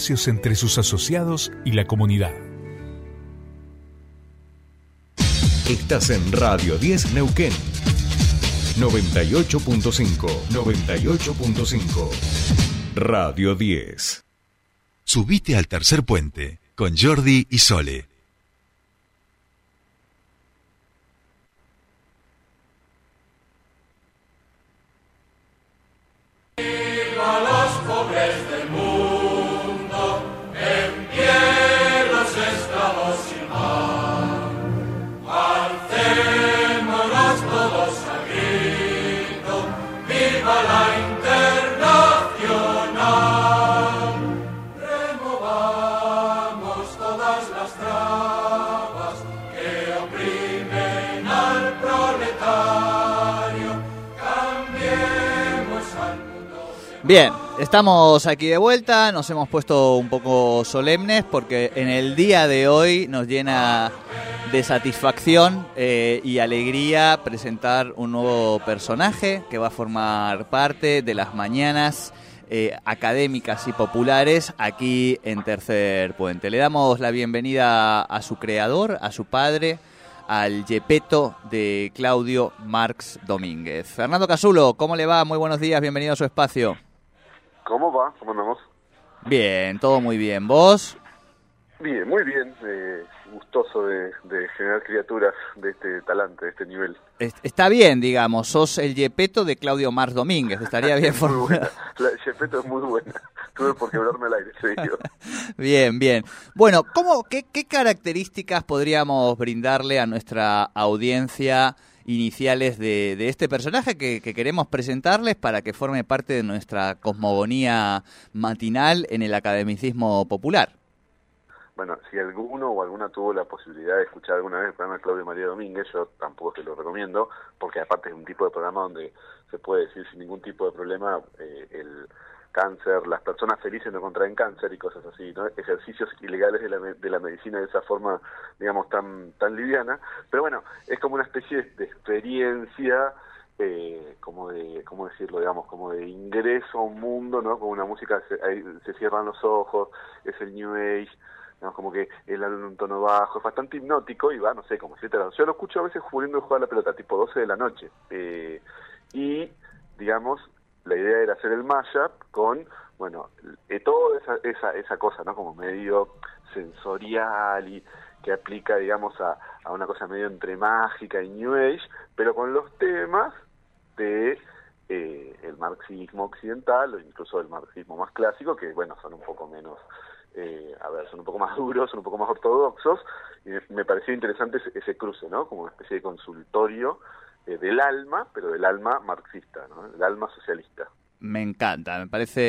espacios entre sus asociados y la comunidad. Estás en Radio 10 Neuquén. 98.5. 98.5. Radio 10. Subite al tercer puente con Jordi y Sole. Bien, estamos aquí de vuelta, nos hemos puesto un poco solemnes porque en el día de hoy nos llena de satisfacción eh, y alegría presentar un nuevo personaje que va a formar parte de las mañanas eh, académicas y populares aquí en Tercer Puente. Le damos la bienvenida a su creador, a su padre, al Yepeto de Claudio Marx Domínguez. Fernando Casulo, ¿cómo le va? Muy buenos días, bienvenido a su espacio. ¿Cómo va? ¿Cómo andamos? Bien, todo muy bien. ¿Vos? Bien, muy bien. Eh, gustoso de, generar criaturas de este talante, de este nivel. Está bien, digamos. Sos el Yepeto de Claudio Mars Domínguez. Estaría bien formulado. La Yepeto es muy buena. Tuve por quebrarme el aire, serio. bien, bien. Bueno, ¿cómo, qué, ¿qué características podríamos brindarle a nuestra audiencia iniciales de, de este personaje que, queremos presentarles para que forme parte de nuestra cosmogonía matinal en el academicismo popular. Bueno, si alguno o alguna tuvo la posibilidad de escuchar alguna vez el programa de Claudio María Domínguez, yo tampoco se lo recomiendo, porque aparte es un tipo de programa donde se puede decir sin ningún tipo de problema eh, el cáncer, las personas felices no contraen cáncer y cosas así, ¿no? ejercicios ilegales de la, de la medicina de esa forma, digamos, tan, tan liviana. Pero bueno, es como una especie de experiencia, eh, como de, ¿cómo decirlo? Digamos, como de ingreso a un mundo, ¿no? Con una música, se, se cierran los ojos, es el New Age, digamos, como que el en un tono bajo, es bastante hipnótico y va, no sé, como siete Yo lo escucho a veces jugando y jugar la pelota, tipo 12 de la noche. Eh, y, digamos, la idea era hacer el mashup con, bueno, eh, toda esa, esa, esa cosa, ¿no? Como medio sensorial y que aplica, digamos, a, a una cosa medio entre mágica y New Age, pero con los temas de eh, el marxismo occidental o incluso el marxismo más clásico, que, bueno, son un poco menos, eh, a ver, son un poco más duros, son un poco más ortodoxos, y me pareció interesante ese, ese cruce, ¿no? Como una especie de consultorio eh, del alma, pero del alma marxista, ¿no? del alma socialista. Me encanta, me parece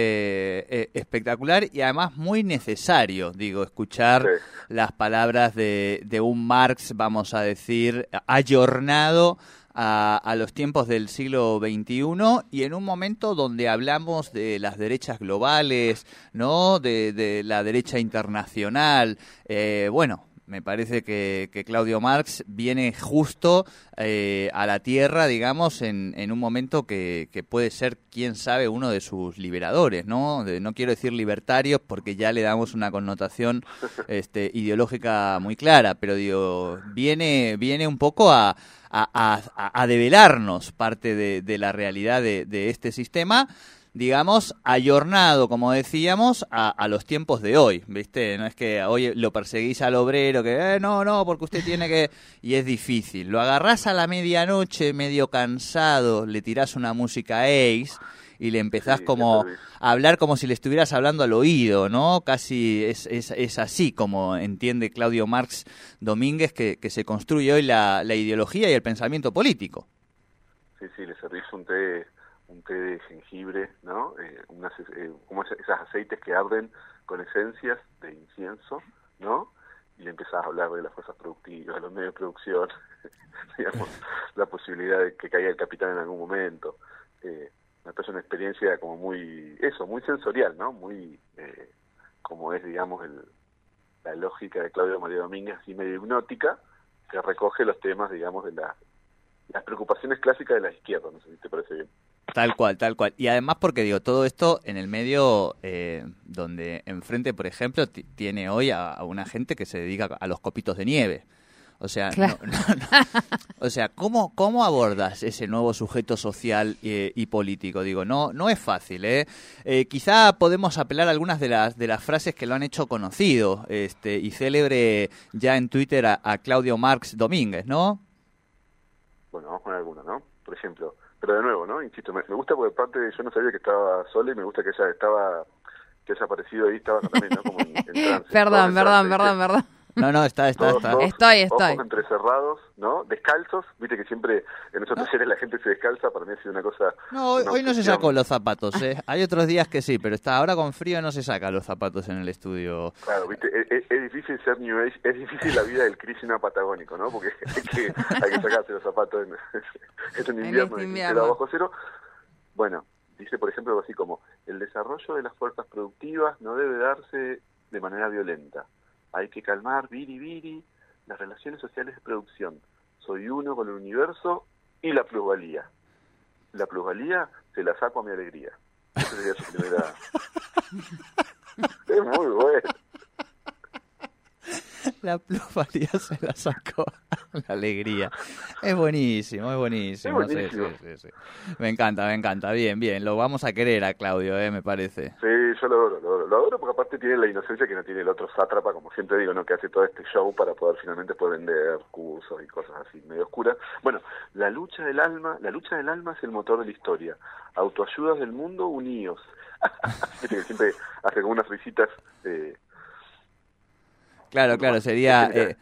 eh, espectacular y además muy necesario, digo, escuchar las palabras de, de, un Marx, vamos a decir, ayornado a, a, los tiempos del siglo XXI y en un momento donde hablamos de las derechas globales, ¿no? De, de la derecha internacional, eh, bueno, me parece que, Claudio Marx viene justo eh, a la tierra, digamos, en, en un momento que, puede ser, quién sabe, uno de sus liberadores, ¿no? no quiero decir libertarios porque ya le damos una connotación este, ideológica muy clara, pero digo, viene, viene un poco a, a, develarnos parte de, de la realidad de, de este sistema digamos, ayornado, como decíamos, a, los tiempos de hoy, ¿viste? No es que hoy lo perseguís al obrero, que, eh, no, no, porque usted tiene que... Y es difícil. Lo agarrás a la medianoche, medio cansado, le tirás una música Ace y le empezás como a hablar como si le estuvieras hablando al oído, ¿no? Casi es, es, es así como entiende Claudio Marx Domínguez que, que se construye hoy la, la ideología y el pensamiento político. Sí, sí, le servís un té té de jengibre, ¿no? Eh, unas, eh, como esos aceites que arden con esencias de incienso, ¿no? Y empezás a hablar de las fuerzas productivas, los medios de producción, digamos, la posibilidad de que caiga el capital en algún momento. Eh, me parece una experiencia como muy, eso, muy sensorial, ¿no? Muy, eh, como es, digamos, el, la lógica de Claudio María Domínguez, así medio hipnótica, que recoge los temas, digamos, de la, las preocupaciones clásicas de la izquierda, no sé si te parece bien. Tal cual, tal cual. Y además porque digo, todo esto en el medio eh, donde enfrente, por ejemplo, tiene hoy a, una gente que se dedica a los copitos de nieve. O sea, o sea, ¿cómo, ¿cómo abordas ese nuevo sujeto social y, político? Digo, no, no es fácil, ¿eh? ¿eh? Quizá podemos apelar a algunas de las, de las frases que lo han hecho conocido este, y célebre ya en Twitter a, Claudio Marx Domínguez, ¿no? Bueno, vamos con alguna, ¿no? Por ejemplo, pero de nuevo, ¿no? Insisto, me, gusta porque parte yo no sabía que estaba sola y me gusta que ella estaba, que haya aparecido ahí, estaba también, ¿no? Como en, perdón, perdón, perdón, perdón. No, no, está, está, está. estoy, estoy. Ojos entrecerrados, ¿no? Descalzos. Viste que siempre en esos talleres la gente se descalza. Para mí ha sido una cosa... No, hoy, no se sacó los zapatos, ¿eh? Hay otros días que sí, pero está ahora con frío no se saca los zapatos en el estudio. Claro, viste, es, difícil ser New Age, es difícil la vida del Krishna patagónico, ¿no? Porque hay que, hay que sacarse los zapatos en, en invierno, en invierno. bajo cero. Bueno, dice por ejemplo algo así como, el desarrollo de las fuerzas productivas no debe darse de manera violenta hay que calmar, viri, viri, las relaciones sociales de producción. Soy uno con el universo y la plusvalía. La plusvalía se la saco a mi alegría. Esa sería su primera... es muy bueno. La plusvalía se la sacó la alegría. Es buenísimo, es buenísimo. Me encanta, me encanta. Bien, bien. Lo vamos a querer a Claudio, ¿eh? me parece. Sí, yo lo adoro, lo adoro. Lo adoro porque aparte tiene la inocencia que no tiene el otro sátrapa, como siempre digo, ¿no? que hace todo este show para poder finalmente poder vender cursos y cosas así medio oscuras. Bueno, la lucha del alma, la lucha del alma es el motor de la historia. Autoayudas del mundo unidos. siempre hace como unas visitas... Eh, Claro, claro, sería, eh,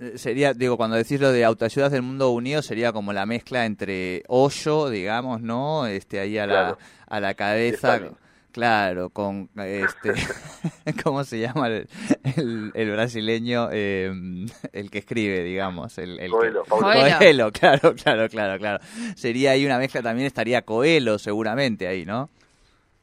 eh, sería, digo, cuando decís lo de autoayudas del mundo unido, sería como la mezcla entre hoyo, digamos, ¿no? Este, ahí a la, a la cabeza. Claro, con este, ¿cómo se llama el, el, brasileño, eh, el que escribe, digamos, el, el Coelho, Coelho, claro, claro, claro, claro. Sería ahí una mezcla, también estaría Coelho seguramente ahí, ¿no?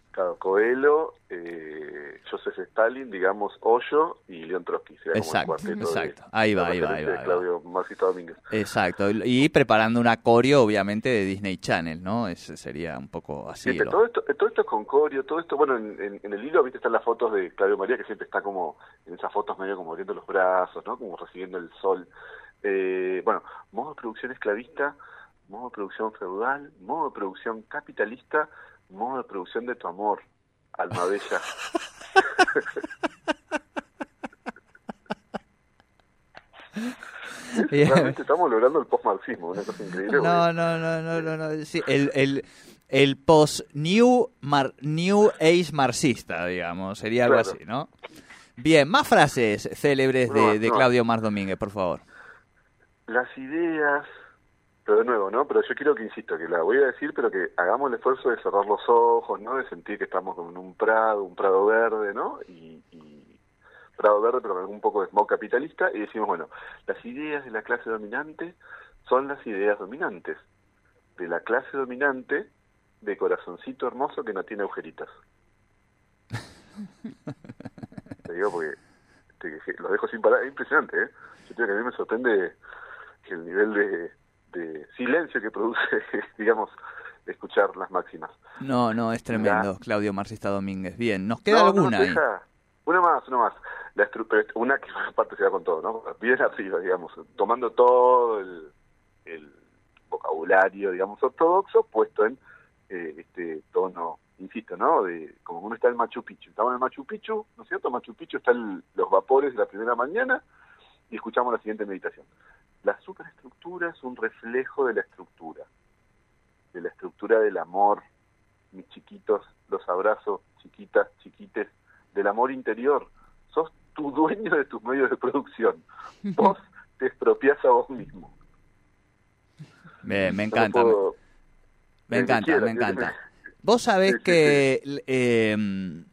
Claro, Coelho, eh, Joseph Stalin, digamos, Hoyo y León Trotsky. exacto, exacto. ahí va, ahí va, ahí va. Claudio Marxista Domínguez. Exacto, y preparando una coreo, obviamente, de Disney Channel, ¿no? Ese sería un poco así. todo, esto, todo esto es con coreo, todo esto, bueno, en, el hilo, viste, están las fotos de Claudio María, que siempre está como, en esas fotos medio como abriendo los brazos, ¿no? Como recibiendo el sol. Eh, bueno, modo de producción esclavista, modo de producción feudal, modo de producción capitalista, modo de producción de tu amor, alma bella. Realmente estamos logrando el post-marxismo, una cosa increíble. No, no, no, no, no, no. Sí, el, el, el post-new new age marxista, digamos, sería algo así, ¿no? Bien, más frases célebres de, de Claudio Mar Domínguez, por favor. Las ideas pero de nuevo, ¿no? Pero yo quiero que insisto, que la voy a decir, pero que hagamos el esfuerzo de cerrar los ojos, ¿no? De sentir que estamos en un prado, un prado verde, ¿no? Y, prado verde, pero con un poco de smog capitalista, y decimos, bueno, las ideas de la clase dominante son las ideas dominantes, de la clase dominante de corazoncito hermoso que no tiene agujeritas. Te digo porque lo dejo sin parar, es impresionante, ¿eh? Yo creo que a mí me sorprende que el nivel de de silencio que produce, digamos, escuchar las máximas. No, no, es tremendo, Claudio Marxista Domínguez. Bien, ¿nos queda alguna ahí? Una más, una más. La una que aparte se da con todo, ¿no? Bien arriba, digamos, tomando todo el, el vocabulario, digamos, ortodoxo, puesto en eh, este tono, insisto, ¿no? De como uno está en Machu Picchu. Estamos en el Machu Picchu, ¿no es cierto? Machu Picchu están los vapores de la primera mañana y escuchamos la siguiente meditación. La es un reflejo de la estructura, de la estructura del amor, mis chiquitos, los abrazos, chiquitas, chiquites, del amor interior. Sos tu dueño de tus medios de producción. Vos te expropias a vos mismo. me encanta. me, encanta, me encanta. Vos sabés que eh,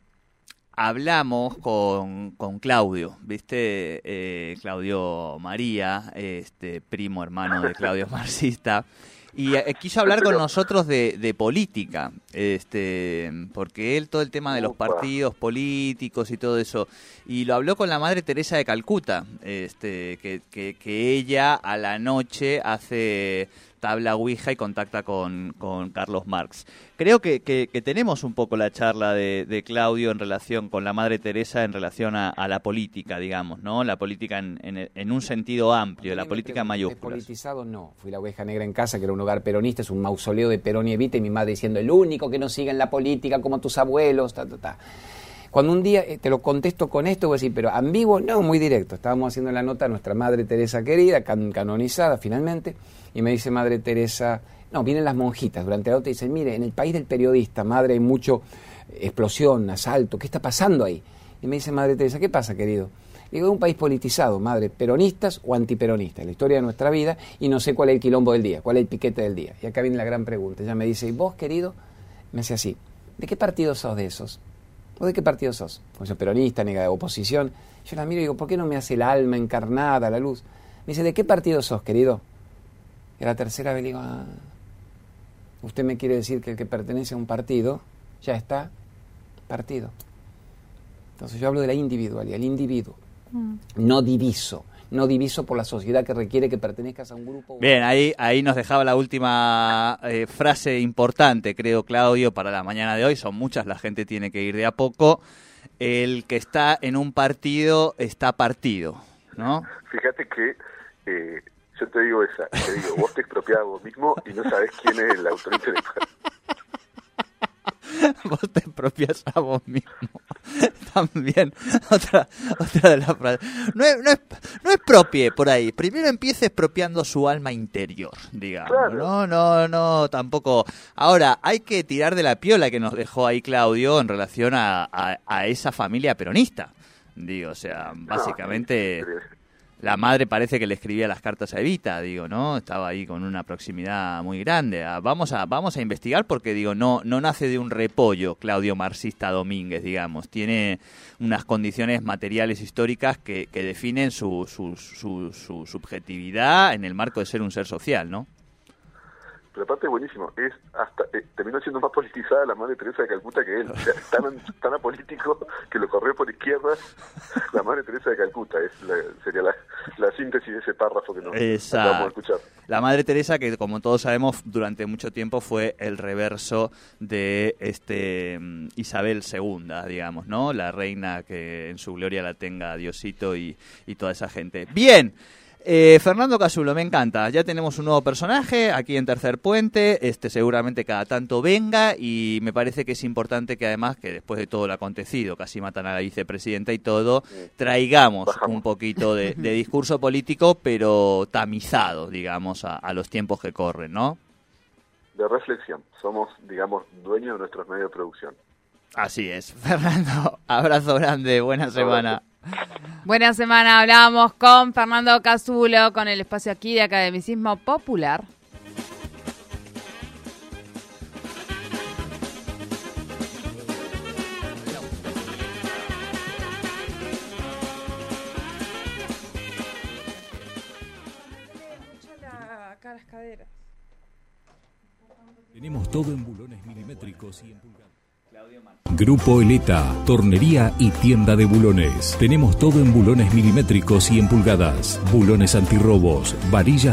hablamos con, con Claudio, ¿viste? Eh, Claudio María, este primo hermano de Claudio Marxista. Y eh, quiso hablar con nosotros de, de, política, este, porque él todo el tema de los partidos políticos y todo eso, y lo habló con la madre Teresa de Calcuta, este, que, que, que ella a la noche hace tabla Ouija y contacta con, con Carlos Marx. Creo que, que, tenemos un poco la charla de, de, Claudio en relación con la Madre Teresa en relación a, a la política, digamos, ¿no? La política en, en, en un sentido amplio, la política mayúscula. politizado no. Fui la oveja negra en casa, que era un hogar peronista, es un mausoleo de Perón y Evita, y mi madre diciendo, el único que no sigue en la política como tus abuelos, ta, ta, ta. Cuando un día eh, te lo contesto con esto, voy a decir, pero ambiguo, no, muy directo. Estábamos haciendo la nota a nuestra Madre Teresa querida, can canonizada finalmente, y me dice Madre Teresa, no, vienen las monjitas durante la nota y dicen, mire, en el país del periodista, Madre, hay mucho explosión, asalto, ¿qué está pasando ahí? Y me dice Madre Teresa, ¿qué pasa, querido? Digo, es un país politizado, madre, peronistas o antiperonistas, la historia de nuestra vida, y no sé cuál es el quilombo del día, cuál es el piquete del día. Y acá viene la gran pregunta. Ella me dice, ¿y vos, querido? Me hace así, ¿de qué partido sos de esos? ¿Vos de qué partido sos? Pues soy peronista, ni de oposición. Yo la miro y digo, ¿por qué no me hace el alma encarnada, la luz? Me dice, ¿de qué partido sos, querido? Y a la tercera vez le digo, ah, usted me quiere decir que el que pertenece a un partido ya está partido. Entonces yo hablo de la individualidad, el individuo, mm. no diviso no diviso por la sociedad que requiere que pertenezcas a un grupo. Bien, ahí, ahí nos dejaba la última eh, frase importante, creo, Claudio, para la mañana de hoy. Son muchas, la gente tiene que ir de a poco. El que está en un partido está partido, ¿no? Fíjate que eh, yo te digo esa, te digo, vos te expropiás vos mismo y no sabes quién es el autor intelectual. vos te expropias a vos mismo. También, otra, otra de las frases. No es, no, es, no es propie por ahí. Primero empieza expropiando su alma interior, digamos. No, no, no, tampoco. Ahora, hay que tirar de la piola que nos dejó ahí Claudio en relación a, a, esa familia peronista. Digo, o sea, básicamente la madre parece que le escribía las cartas a Evita, digo, ¿no? Estaba ahí con una proximidad muy grande. Ah, vamos a, vamos a investigar porque, digo, no, no nace de un repollo Claudio Marxista Domínguez, digamos. Tiene unas condiciones materiales históricas que, definen su, su, su, su subjetividad en el marco de ser un ser social, ¿no? Pero aparte buenísimo, es hasta eh, terminó siendo más politizada la madre Teresa de Calcuta que él, o sea, tan, tan apolítico que lo corrió por izquierda la madre Teresa de Calcuta, es sería la, la, síntesis de ese párrafo que nos vamos a escuchar. La madre Teresa que como todos sabemos durante mucho tiempo fue el reverso de este mm, Isabel II, digamos, ¿no? La reina que en su gloria la tenga Diosito y, y toda esa gente. Bien. Eh, Fernando Casulo, me encanta. Ya tenemos un nuevo personaje aquí en Tercer Puente. Este seguramente cada tanto venga y me parece que es importante que además que después de todo lo acontecido, casi matan a la vicepresidenta y todo, traigamos un poquito de, discurso político, pero tamizado, digamos, a, a los tiempos que corren, ¿no? De reflexión. Somos, digamos, dueños de nuestros medios de producción. Así es. Fernando, abrazo grande, buena semana. Buena semana, hablábamos con Fernando Casulo, con el espacio aquí de Academicismo Popular. Tenemos todo en bulones milimétricos y en. Grupo Eleta, tornería y tienda de bulones. Tenemos todo en bulones milimétricos y en pulgadas. Bulones antirrobos, varillas